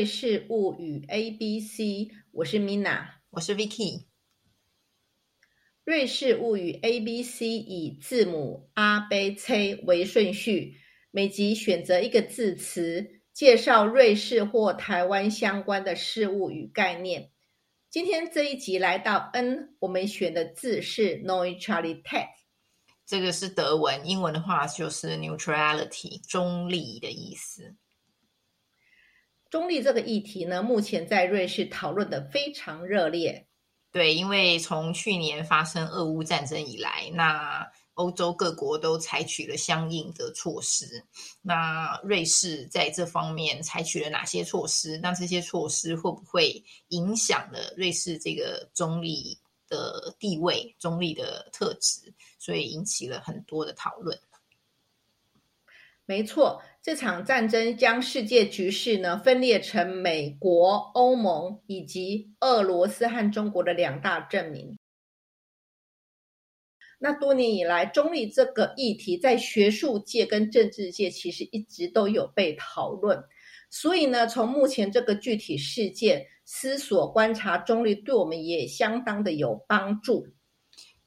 瑞士物语 A B C》，我是 Mina，我是 Vicky。瑞士物语 A B C 以字母 A、B、C 为顺序，每集选择一个字词，介绍瑞士或台湾相关的事物与概念。今天这一集来到 N，我们选的字是 Neutralität，这个是德文，英文的话就是 neutrality，中立的意思。中立这个议题呢，目前在瑞士讨论的非常热烈。对，因为从去年发生俄乌战争以来，那欧洲各国都采取了相应的措施。那瑞士在这方面采取了哪些措施？那这些措施会不会影响了瑞士这个中立的地位、中立的特质？所以引起了很多的讨论。没错，这场战争将世界局势呢分裂成美国、欧盟以及俄罗斯和中国的两大阵营。那多年以来，中立这个议题在学术界跟政治界其实一直都有被讨论。所以呢，从目前这个具体事件思索观察中立，对我们也相当的有帮助。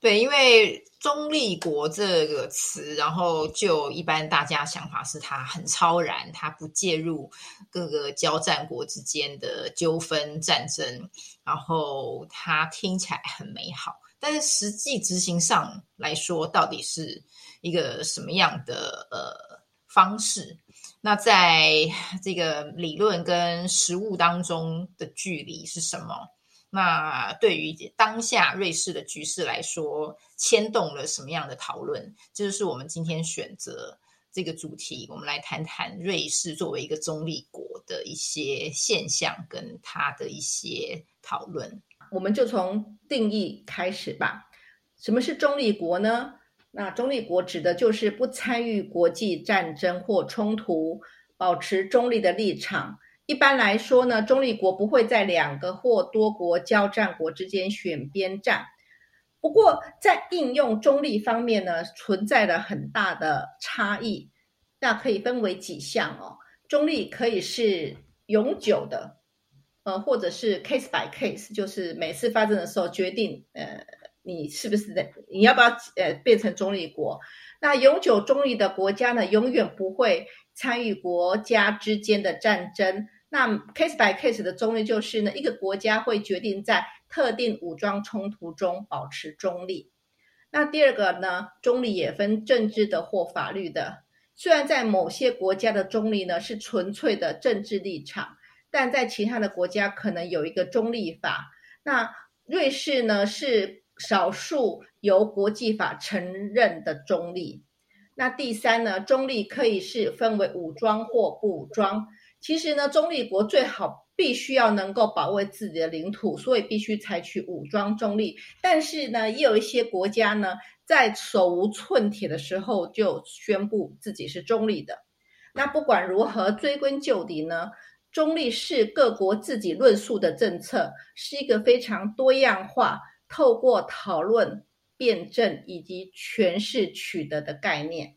对，因为中立国这个词，然后就一般大家想法是它很超然，它不介入各个交战国之间的纠纷战争，然后它听起来很美好，但是实际执行上来说，到底是一个什么样的呃方式？那在这个理论跟实物当中的距离是什么？那对于当下瑞士的局势来说，牵动了什么样的讨论？这就是我们今天选择这个主题，我们来谈谈瑞士作为一个中立国的一些现象跟它的一些讨论。我们就从定义开始吧。什么是中立国呢？那中立国指的就是不参与国际战争或冲突，保持中立的立场。一般来说呢，中立国不会在两个或多国交战国之间选边站。不过，在应用中立方面呢，存在了很大的差异。那可以分为几项哦。中立可以是永久的，呃，或者是 case by case，就是每次发生的时候决定，呃，你是不是在，你要不要呃变成中立国？那永久中立的国家呢，永远不会参与国家之间的战争。那 case by case 的中立就是呢，一个国家会决定在特定武装冲突中保持中立。那第二个呢，中立也分政治的或法律的。虽然在某些国家的中立呢是纯粹的政治立场，但在其他的国家可能有一个中立法。那瑞士呢是少数由国际法承认的中立。那第三呢，中立可以是分为武装或不武装。其实呢，中立国最好必须要能够保卫自己的领土，所以必须采取武装中立。但是呢，也有一些国家呢，在手无寸铁的时候就宣布自己是中立的。那不管如何追根究底呢，中立是各国自己论述的政策，是一个非常多样化、透过讨论、辩证以及诠释取得的概念。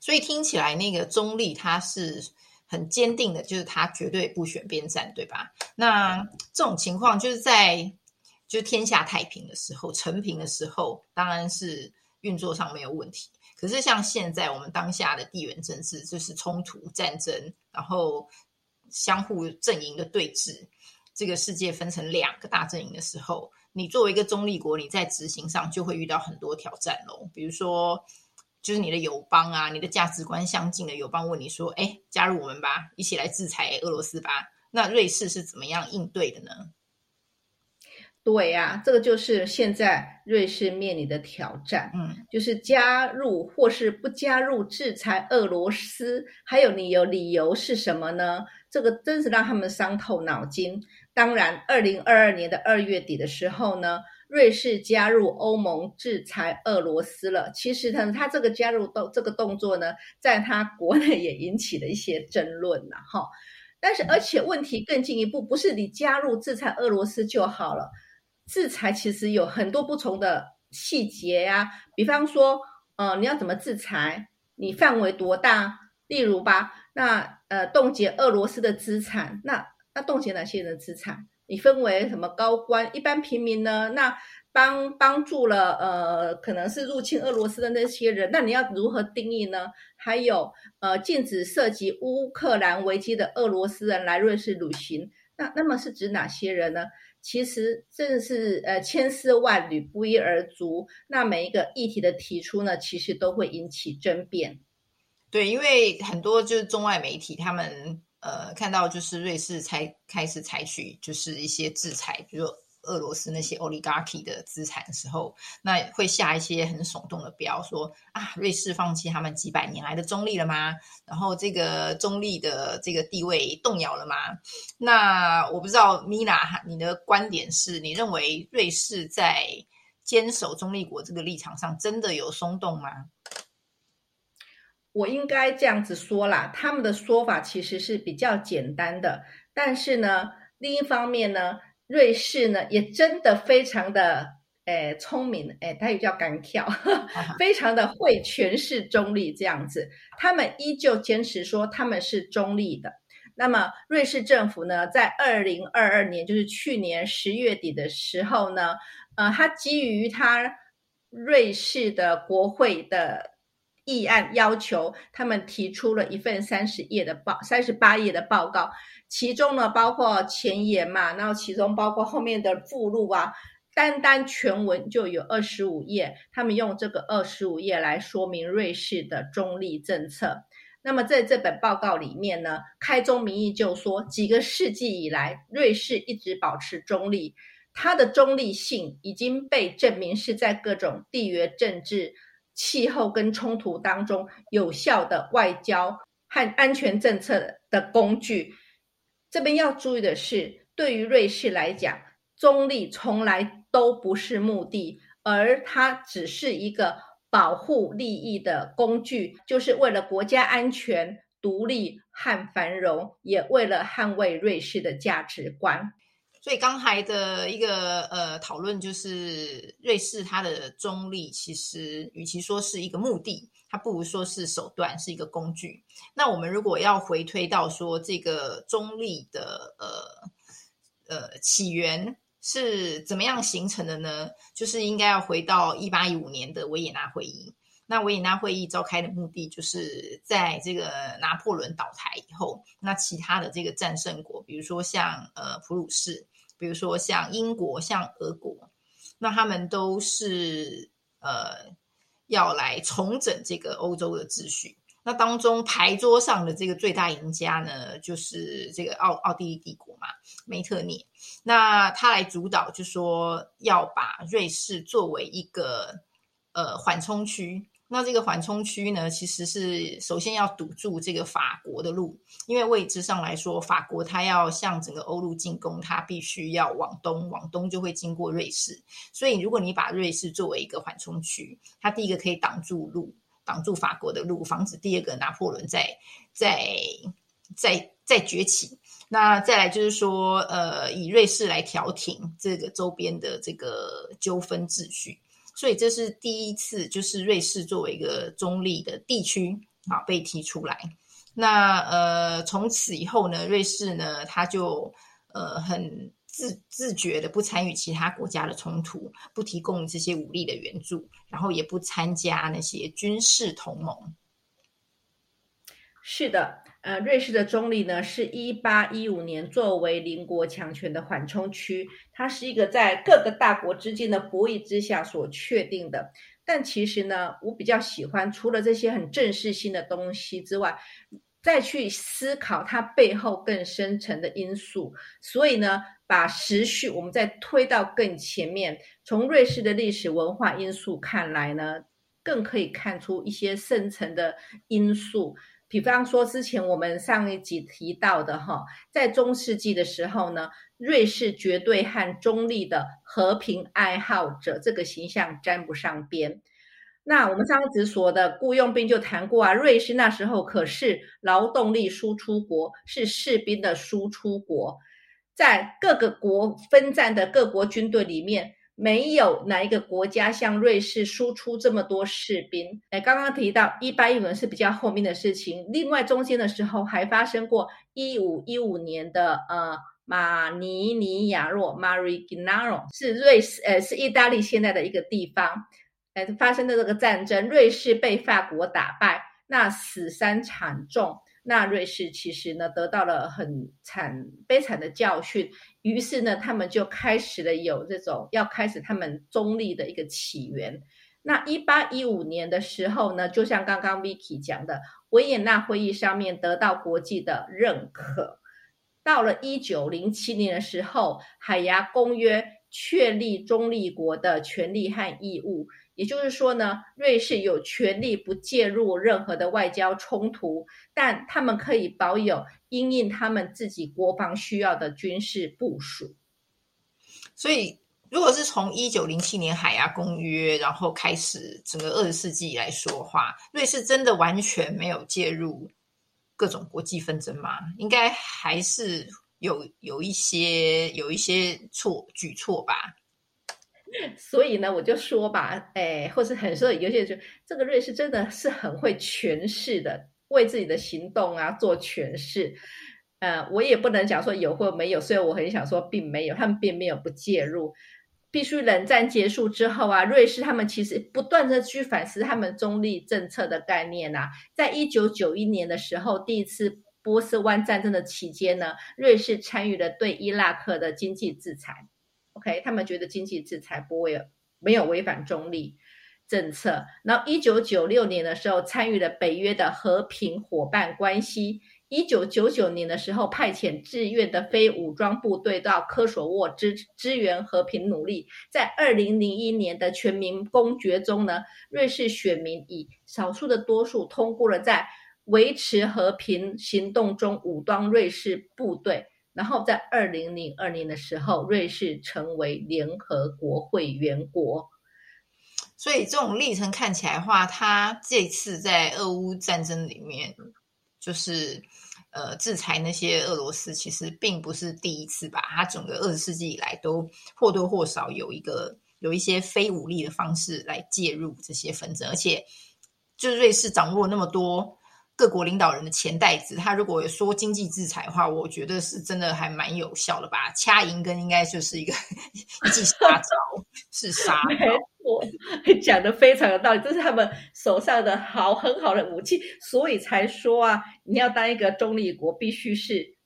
所以听起来，那个中立它是。很坚定的，就是他绝对不选边站，对吧？那这种情况就是在就天下太平的时候、成平的时候，当然是运作上没有问题。可是像现在我们当下的地缘政治，就是冲突、战争，然后相互阵营的对峙，这个世界分成两个大阵营的时候，你作为一个中立国，你在执行上就会遇到很多挑战喽，比如说。就是你的友邦啊，你的价值观相近的友邦问你说：“哎，加入我们吧，一起来制裁俄罗斯吧。”那瑞士是怎么样应对的呢？对呀，这个就是现在瑞士面临的挑战。嗯，就是加入或是不加入制裁俄罗斯，还有你有理由是什么呢？这个真是让他们伤透脑筋。当然，二零二二年的二月底的时候呢。瑞士加入欧盟制裁俄罗斯了。其实呢，他这个加入动这个动作呢，在他国内也引起了一些争论了哈。但是，而且问题更进一步，不是你加入制裁俄罗斯就好了。制裁其实有很多不同的细节呀，比方说，呃，你要怎么制裁？你范围多大？例如吧，那呃冻结俄罗斯的资产，那那冻结哪些人的资产？你分为什么高官、一般平民呢？那帮帮助了呃，可能是入侵俄罗斯的那些人，那你要如何定义呢？还有呃，禁止涉及乌克兰危机的俄罗斯人来瑞士旅行，那那么是指哪些人呢？其实正是呃千丝万缕，不一而足。那每一个议题的提出呢，其实都会引起争辩。对，因为很多就是中外媒体他们。呃，看到就是瑞士才开始采取就是一些制裁，比如说俄罗斯那些 oligarchy 的资产的时候，那会下一些很耸动的标，说啊，瑞士放弃他们几百年来的中立了吗？然后这个中立的这个地位动摇了吗？那我不知道，Mina，你的观点是你认为瑞士在坚守中立国这个立场上真的有松动吗？我应该这样子说啦，他们的说法其实是比较简单的，但是呢，另一方面呢，瑞士呢也真的非常的诶聪明，诶，它也叫敢跳，非常的会诠释中立这样子，他们依旧坚持说他们是中立的。那么瑞士政府呢，在二零二二年，就是去年十月底的时候呢，呃，他基于他瑞士的国会的。议案要求他们提出了一份三十页的报，三十八页的报告，其中呢包括前言嘛，然后其中包括后面的附录啊，单单全文就有二十五页。他们用这个二十五页来说明瑞士的中立政策。那么在这本报告里面呢，开宗明义就说，几个世纪以来，瑞士一直保持中立，它的中立性已经被证明是在各种地缘政治。气候跟冲突当中有效的外交和安全政策的工具。这边要注意的是，对于瑞士来讲，中立从来都不是目的，而它只是一个保护利益的工具，就是为了国家安全、独立和繁荣，也为了捍卫瑞士的价值观。所以刚才的一个呃讨论就是，瑞士它的中立其实与其说是一个目的，它不如说是手段，是一个工具。那我们如果要回推到说这个中立的呃呃起源是怎么样形成的呢？就是应该要回到一八一五年的维也纳会议。那维也纳会议召开的目的，就是在这个拿破仑倒台以后，那其他的这个战胜国，比如说像呃普鲁士。比如说像英国、像俄国，那他们都是呃要来重整这个欧洲的秩序。那当中牌桌上的这个最大赢家呢，就是这个奥奥地利帝国嘛，梅特涅。那他来主导，就说要把瑞士作为一个呃缓冲区。那这个缓冲区呢，其实是首先要堵住这个法国的路，因为位置上来说，法国它要向整个欧陆进攻，它必须要往东，往东就会经过瑞士。所以，如果你把瑞士作为一个缓冲区，它第一个可以挡住路，挡住法国的路，防止第二个拿破仑再再再再崛起。那再来就是说，呃，以瑞士来调停这个周边的这个纠纷秩序。所以这是第一次，就是瑞士作为一个中立的地区啊被提出来。那呃，从此以后呢，瑞士呢，他就呃很自自觉的不参与其他国家的冲突，不提供这些武力的援助，然后也不参加那些军事同盟。是的。呃，瑞士的中立呢，是一八一五年作为邻国强权的缓冲区，它是一个在各个大国之间的博弈之下所确定的。但其实呢，我比较喜欢除了这些很正式性的东西之外，再去思考它背后更深层的因素。所以呢，把时序我们再推到更前面，从瑞士的历史文化因素看来呢，更可以看出一些深层的因素。比方说，之前我们上一集提到的哈，在中世纪的时候呢，瑞士绝对和中立的和平爱好者这个形象沾不上边。那我们上一集说的雇佣兵就谈过啊，瑞士那时候可是劳动力输出国，是士兵的输出国，在各个国分战的各国军队里面，没有哪一个国家向瑞士输出这么多士兵。哎，刚刚提到一八一五年是比较后面的事情，另外中间的时候还发生过一五一五年的呃马尼尼亚诺 （Marignano） 是瑞士，呃是意大利现在的一个地方，呃发生的这个战争，瑞士被法国打败，那死伤惨重。那瑞士其实呢得到了很惨悲惨的教训，于是呢他们就开始了有这种要开始他们中立的一个起源。那一八一五年的时候呢，就像刚刚 Vicky 讲的，维也纳会议上面得到国际的认可。到了一九零七年的时候，海牙公约确立中立国的权利和义务。也就是说呢，瑞士有权利不介入任何的外交冲突，但他们可以保有因应他们自己国防需要的军事部署。所以，如果是从一九零七年海牙公约，然后开始整个二十世纪来说话，瑞士真的完全没有介入各种国际纷争吗？应该还是有有一些有一些错举措吧。所以呢，我就说吧，哎，或是很说有些人就这个瑞士真的是很会诠释的，为自己的行动啊做诠释。呃，我也不能讲说有或没有，所以我很想说并没有，他们并没有不介入。必须冷战结束之后啊，瑞士他们其实不断的去反思他们中立政策的概念啊。在一九九一年的时候，第一次波斯湾战争的期间呢，瑞士参与了对伊拉克的经济制裁。OK，他们觉得经济制裁不会没有违反中立政策。然后，一九九六年的时候，参与了北约的和平伙伴关系。一九九九年的时候，派遣志愿的非武装部队到科索沃支支援和平努力。在二零零一年的全民公决中呢，瑞士选民以少数的多数通过了在维持和平行动中武装瑞士部队。然后在二零零二年的时候，瑞士成为联合国会员国。所以这种历程看起来话，他这次在俄乌战争里面，就是呃制裁那些俄罗斯，其实并不是第一次吧？他整个二十世纪以来都或多或少有一个有一些非武力的方式来介入这些纷争，而且就瑞士掌握那么多。各国领导人的钱袋子，他如果说经济制裁的话，我觉得是真的还蛮有效的吧。掐银根应该就是一个 一记杀招，是杀。没错，讲的非常有道理，这是他们手上的好很好的武器，所以才说啊，你要当一个中立国，必须是。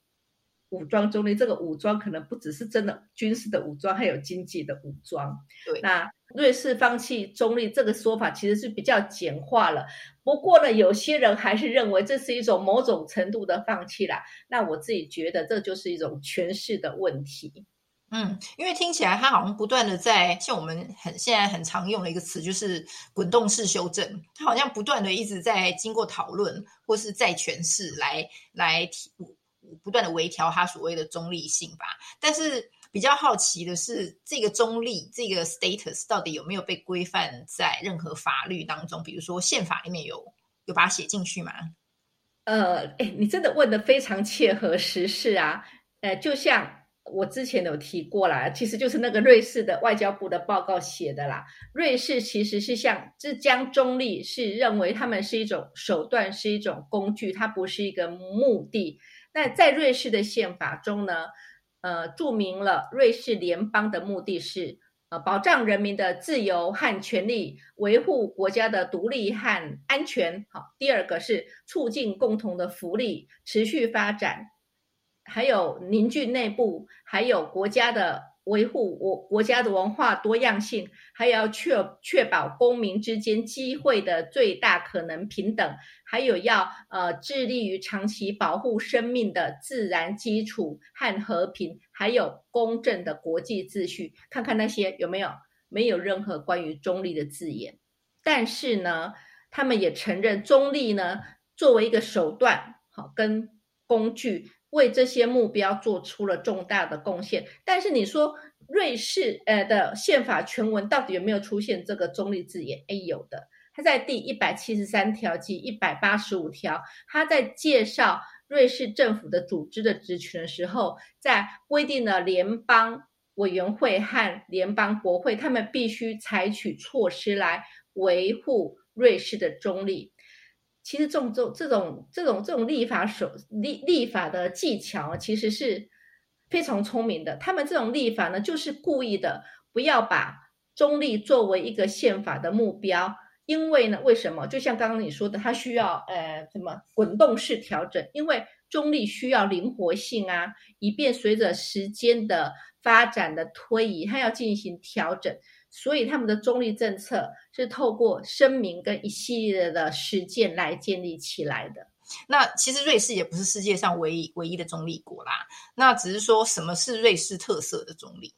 武装中立，这个武装可能不只是真的军事的武装，还有经济的武装。对，那瑞士放弃中立这个说法其实是比较简化了。不过呢，有些人还是认为这是一种某种程度的放弃啦。那我自己觉得这就是一种诠释的问题。嗯，因为听起来他好像不断的在像我们很现在很常用的一个词，就是滚动式修正。他好像不断的一直在经过讨论或是再诠释来来提。不断的微调它所谓的中立性吧，但是比较好奇的是，这个中立这个 status 到底有没有被规范在任何法律当中？比如说宪法里面有有把它写进去吗？呃，哎，你真的问的非常切合时事啊！呃，就像我之前有提过啦，其实就是那个瑞士的外交部的报告写的啦。瑞士其实是像这将中立是认为他们是一种手段，是一种工具，它不是一个目的。那在瑞士的宪法中呢，呃，注明了瑞士联邦的目的是呃保障人民的自由和权利，维护国家的独立和安全。好，第二个是促进共同的福利持续发展，还有凝聚内部，还有国家的。维护我国家的文化多样性，还要确确保公民之间机会的最大可能平等，还有要呃致力于长期保护生命的自然基础和和平，还有公正的国际秩序。看看那些有没有没有任何关于中立的字眼？但是呢，他们也承认中立呢作为一个手段，好跟工具。为这些目标做出了重大的贡献，但是你说瑞士呃的宪法全文到底有没有出现这个中立字眼？哎，有的，它在第一百七十三条及一百八十五条，它在介绍瑞士政府的组织的职权的时候，在规定了联邦委员会和联邦国会，他们必须采取措施来维护瑞士的中立。其实，这种这种这种这种立法手立立法的技巧，其实是非常聪明的。他们这种立法呢，就是故意的，不要把中立作为一个宪法的目标。因为呢，为什么？就像刚刚你说的，它需要呃什么滚动式调整？因为中立需要灵活性啊，以便随着时间的发展的推移，它要进行调整。所以他们的中立政策是透过声明跟一系列的实践来建立起来的。那其实瑞士也不是世界上唯一唯一的中立国啦。那只是说什么是瑞士特色的中立？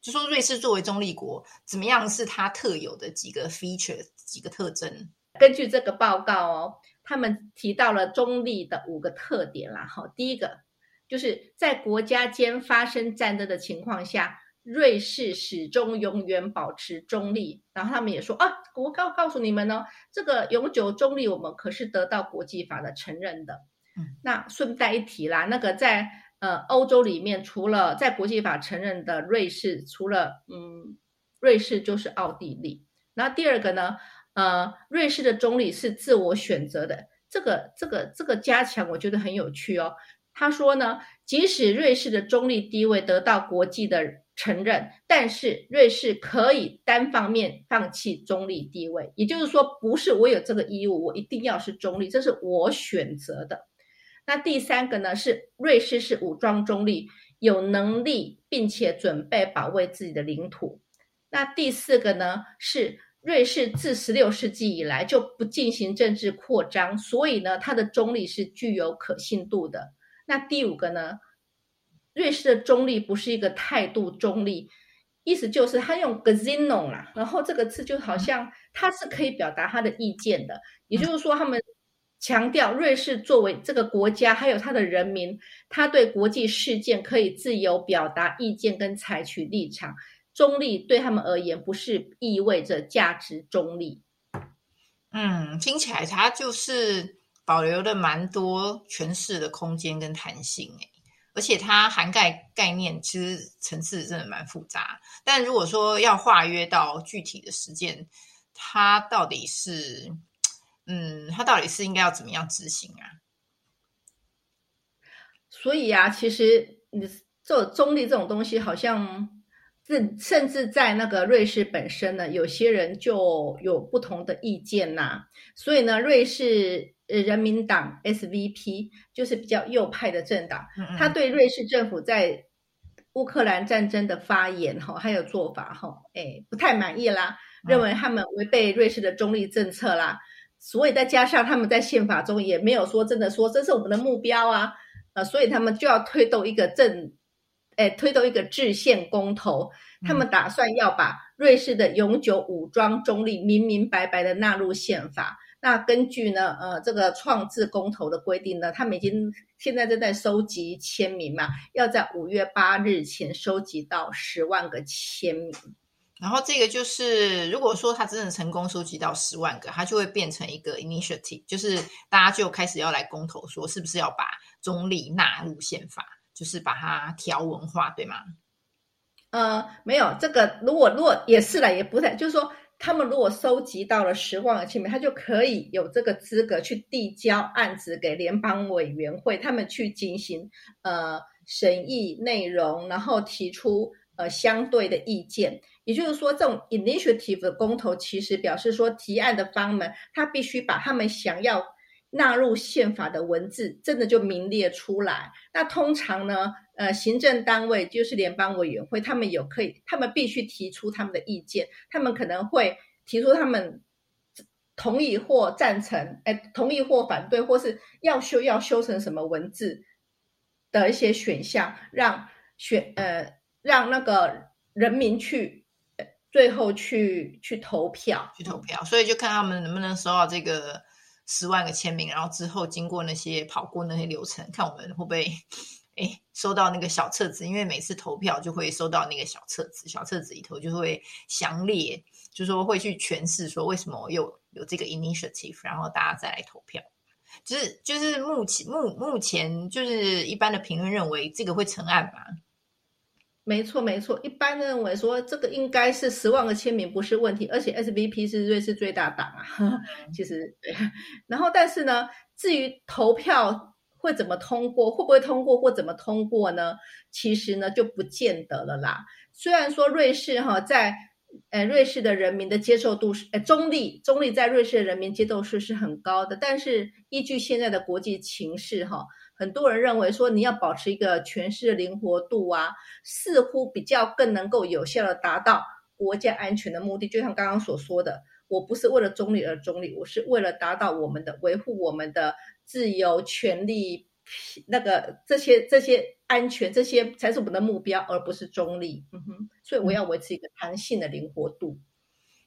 就说瑞士作为中立国，怎么样是它特有的几个 feature 几个特征？根据这个报告哦，他们提到了中立的五个特点啦。好，第一个就是在国家间发生战争的情况下。瑞士始终永远保持中立，然后他们也说啊，我告告诉你们呢，这个永久中立我们可是得到国际法的承认的。嗯，那顺带一提啦，那个在呃欧洲里面，除了在国际法承认的瑞士，除了嗯瑞士就是奥地利。那第二个呢，呃，瑞士的中立是自我选择的，这个这个这个加强我觉得很有趣哦。他说呢，即使瑞士的中立地位得到国际的。承认，但是瑞士可以单方面放弃中立地位，也就是说，不是我有这个义务，我一定要是中立，这是我选择的。那第三个呢，是瑞士是武装中立，有能力并且准备保卫自己的领土。那第四个呢，是瑞士自十六世纪以来就不进行政治扩张，所以呢，它的中立是具有可信度的。那第五个呢？瑞士的中立不是一个态度中立，意思就是他用 g a z i n o 啦，然后这个字就好像他是可以表达他的意见的，也就是说，他们强调瑞士作为这个国家，还有他的人民，他对国际事件可以自由表达意见跟采取立场。中立对他们而言，不是意味着价值中立。嗯，听起来他就是保留了蛮多诠释的空间跟弹性，诶而且它涵盖概念，其实层次真的蛮复杂。但如果说要化约到具体的实践，它到底是，嗯，它到底是应该要怎么样执行啊？所以啊，其实你做中立这种东西，好像甚甚至在那个瑞士本身呢，有些人就有不同的意见呐。所以呢，瑞士。呃，人民党 SVP 就是比较右派的政党，他对瑞士政府在乌克兰战争的发言哈，还有做法哈，哎，不太满意啦，认为他们违背瑞士的中立政策啦，所以再加上他们在宪法中也没有说真的说这是我们的目标啊，呃，所以他们就要推动一个政，哎，推动一个制宪公投，他们打算要把瑞士的永久武装中立明明白白的纳入宪法。那根据呢，呃，这个创制公投的规定呢，他们已经现在正在收集签名嘛，要在五月八日前收集到十万个签名。然后这个就是，如果说他真的成功收集到十万个，他就会变成一个 initiative，就是大家就开始要来公投，说是不是要把中立纳入宪法，就是把它条文化，对吗？呃，没有这个，如果如果也是了，也不太，就是说。他们如果收集到了十万个签名，他就可以有这个资格去递交案子给联邦委员会，他们去进行呃审议内容，然后提出呃相对的意见。也就是说，这种 initiative 的公投其实表示说，提案的方们他必须把他们想要纳入宪法的文字真的就名列出来。那通常呢？呃，行政单位就是联邦委员会，他们有可以，他们必须提出他们的意见，他们可能会提出他们同意或赞成，哎，同意或反对，或是要修要修成什么文字的一些选项，让选呃让那个人民去最后去去投票，去投票，所以就看他们能不能收到这个十万个签名，然后之后经过那些跑过那些流程，看我们会不会。哎，收到那个小册子，因为每次投票就会收到那个小册子，小册子里头就会详列，就说会去诠释说为什么有有这个 initiative，然后大家再来投票。就是就是目前目目前就是一般的评论认为这个会成案吗？没错，没错。一般认为说这个应该是十万个签名不是问题，而且 SVP 是瑞士最大党啊。其实对，然后但是呢，至于投票会怎么通过，会不会通过或怎么通过呢？其实呢就不见得了啦。虽然说瑞士哈在呃瑞士的人民的接受度是呃中立，中立在瑞士的人民接受度是很高的，但是依据现在的国际情势哈。很多人认为说，你要保持一个诠释的灵活度啊，似乎比较更能够有效的达到国家安全的目的。就像刚刚所说的，我不是为了中立而中立，我是为了达到我们的维护我们的自由、权利、那个这些这些安全，这些才是我们的目标，而不是中立。嗯哼，所以我要维持一个弹性的灵活度。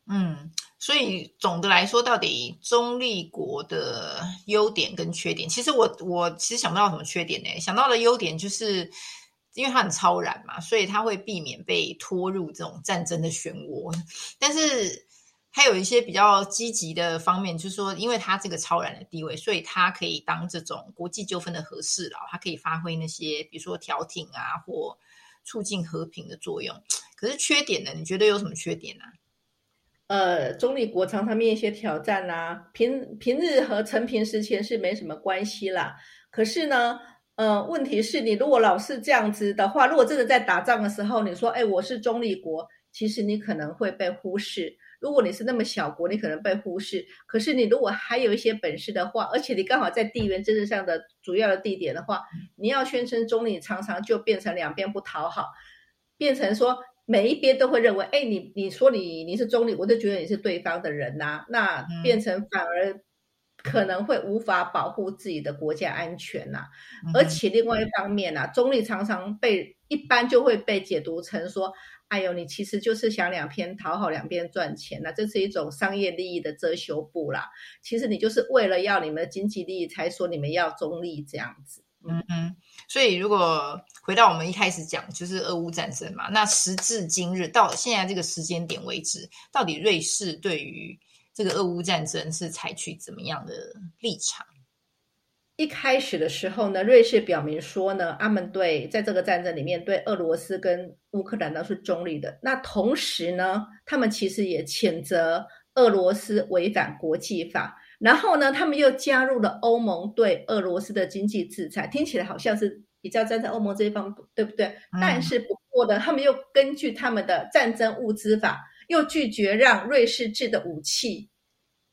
嗯。所以总的来说，到底中立国的优点跟缺点，其实我我其实想不到什么缺点呢？想到的优点就是，因为它很超然嘛，所以它会避免被拖入这种战争的漩涡。但是还有一些比较积极的方面，就是说，因为它这个超然的地位，所以它可以当这种国际纠纷的和事佬，它可以发挥那些比如说调停啊或促进和平的作用。可是缺点呢？你觉得有什么缺点呢？呃，中立国常常面一些挑战啦，平平日和成平时前是没什么关系啦。可是呢，呃，问题是你如果老是这样子的话，如果真的在打仗的时候，你说，哎，我是中立国，其实你可能会被忽视。如果你是那么小国，你可能被忽视。可是你如果还有一些本事的话，而且你刚好在地缘政治上的主要的地点的话，你要宣称中立，常常就变成两边不讨好，变成说。每一边都会认为，哎，你你说你你是中立，我就觉得你是对方的人呐，那变成反而可能会无法保护自己的国家安全呐。而且另外一方面呐，中立常常被一般就会被解读成说，哎呦，你其实就是想两边讨好，两边赚钱呐，这是一种商业利益的遮羞布啦。其实你就是为了要你们的经济利益，才说你们要中立这样子。嗯嗯，所以如果回到我们一开始讲，就是俄乌战争嘛，那时至今日到现在这个时间点为止，到底瑞士对于这个俄乌战争是采取怎么样的立场？一开始的时候呢，瑞士表明说呢，他们对在这个战争里面对俄罗斯跟乌克兰都是中立的。那同时呢，他们其实也谴责俄罗斯违反国际法。然后呢，他们又加入了欧盟对俄罗斯的经济制裁，听起来好像是比较站在欧盟这一方，对不对？但是不过呢，他们又根据他们的战争物资法，又拒绝让瑞士制的武器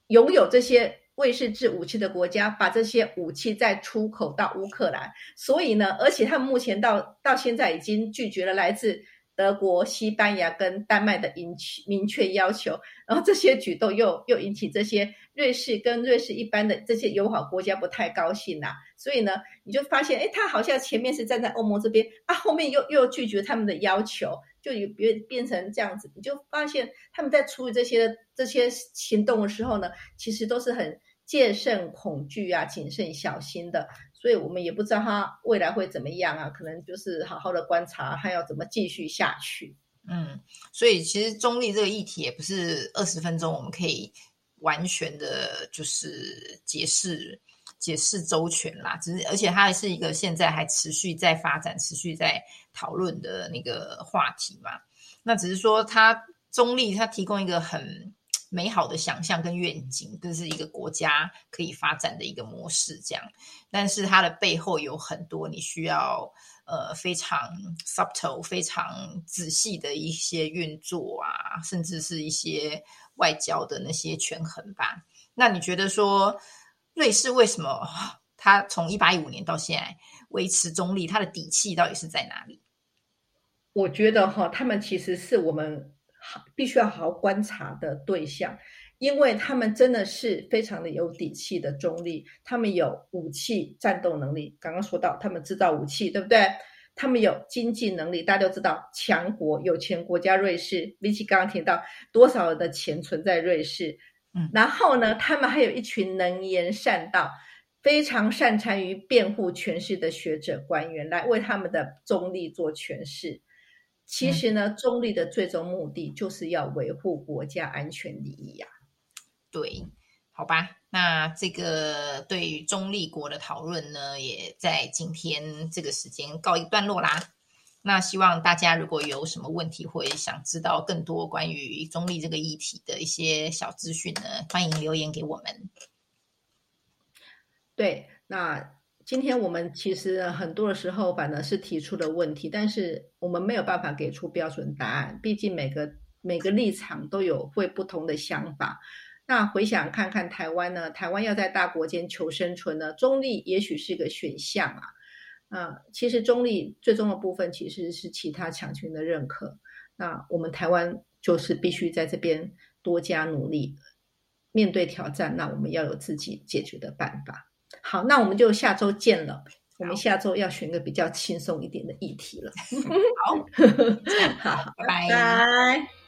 拥有这些瑞士制武器的国家把这些武器再出口到乌克兰。所以呢，而且他们目前到到现在已经拒绝了来自。德国、西班牙跟丹麦的明明确要求，然后这些举动又又引起这些瑞士跟瑞士一般的这些友好国家不太高兴呐。所以呢，你就发现，哎，他好像前面是站在欧盟这边啊，后面又又拒绝他们的要求，就变变成这样子。你就发现他们在处理这些这些行动的时候呢，其实都是很戒慎恐惧啊、谨慎小心的。所以我们也不知道他未来会怎么样啊，可能就是好好的观察，他要怎么继续下去。嗯，所以其实中立这个议题也不是二十分钟我们可以完全的，就是解释解释周全啦。只是而且它还是一个现在还持续在发展、持续在讨论的那个话题嘛。那只是说它中立，它提供一个很。美好的想象跟愿景，这是一个国家可以发展的一个模式，这样。但是它的背后有很多你需要呃非常 subtle、非常仔细的一些运作啊，甚至是一些外交的那些权衡吧。那你觉得说瑞士为什么它从一八一五年到现在维持中立，它的底气到底是在哪里？我觉得哈，他们其实是我们。必须要好好观察的对象，因为他们真的是非常的有底气的中立，他们有武器战斗能力。刚刚说到他们制造武器，对不对？他们有经济能力，大家都知道，强国有钱国家瑞士，比起刚刚提到多少的钱存在瑞士，嗯，然后呢，他们还有一群能言善道、非常擅长于辩护诠释的学者官员，来为他们的中立做诠释。其实呢，中立的最终目的就是要维护国家安全利益呀。对，好吧，那这个对于中立国的讨论呢，也在今天这个时间告一段落啦。那希望大家如果有什么问题，或者想知道更多关于中立这个议题的一些小资讯呢，欢迎留言给我们。对，那今天我们其实很多的时候反而是提出了问题，但是我们没有办法给出标准答案，毕竟每个每个立场都有会不同的想法。那回想看看台湾呢？台湾要在大国间求生存呢，中立也许是一个选项啊。啊，其实中立最终的部分其实是其他强权的认可。那我们台湾就是必须在这边多加努力，面对挑战，那我们要有自己解决的办法。好，那我们就下周见了。我们下周要选个比较轻松一点的议题了。好，好，拜拜。